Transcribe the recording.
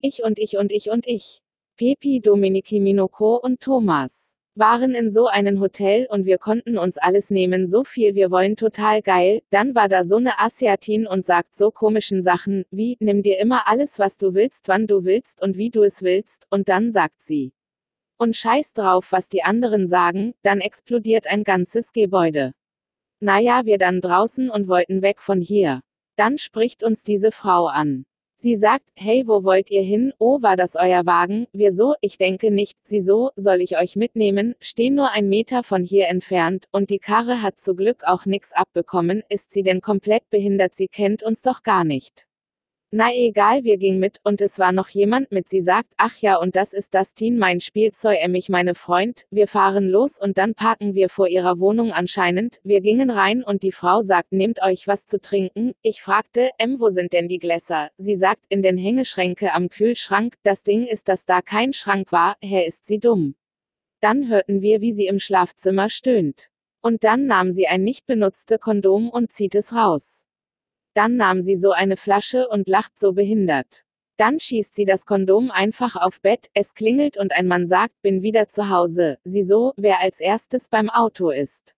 Ich und ich und ich und ich. Pepi, Dominiki, Minoko und Thomas waren in so einem Hotel und wir konnten uns alles nehmen, so viel wir wollen, total geil. Dann war da so eine Asiatin und sagt so komischen Sachen, wie, nimm dir immer alles, was du willst, wann du willst und wie du es willst, und dann sagt sie. Und scheiß drauf, was die anderen sagen, dann explodiert ein ganzes Gebäude. Naja, wir dann draußen und wollten weg von hier. Dann spricht uns diese Frau an. Sie sagt, hey, wo wollt ihr hin? Oh, war das euer Wagen? Wir so, ich denke nicht. Sie so, soll ich euch mitnehmen? Stehen nur ein Meter von hier entfernt, und die Karre hat zu Glück auch nix abbekommen. Ist sie denn komplett behindert? Sie kennt uns doch gar nicht. Na egal, wir gingen mit, und es war noch jemand mit, sie sagt, ach ja, und das ist das Teen, mein Spielzeug, er mich meine Freund, wir fahren los und dann parken wir vor ihrer Wohnung anscheinend, wir gingen rein und die Frau sagt, nehmt euch was zu trinken, ich fragte, M, wo sind denn die Gläser? Sie sagt, in den Hängeschränke am Kühlschrank, das Ding ist, dass da kein Schrank war, Herr ist sie dumm. Dann hörten wir, wie sie im Schlafzimmer stöhnt. Und dann nahm sie ein nicht benutzte Kondom und zieht es raus. Dann nahm sie so eine Flasche und lacht so behindert. Dann schießt sie das Kondom einfach auf Bett, es klingelt und ein Mann sagt, bin wieder zu Hause. Sie so, wer als erstes beim Auto ist.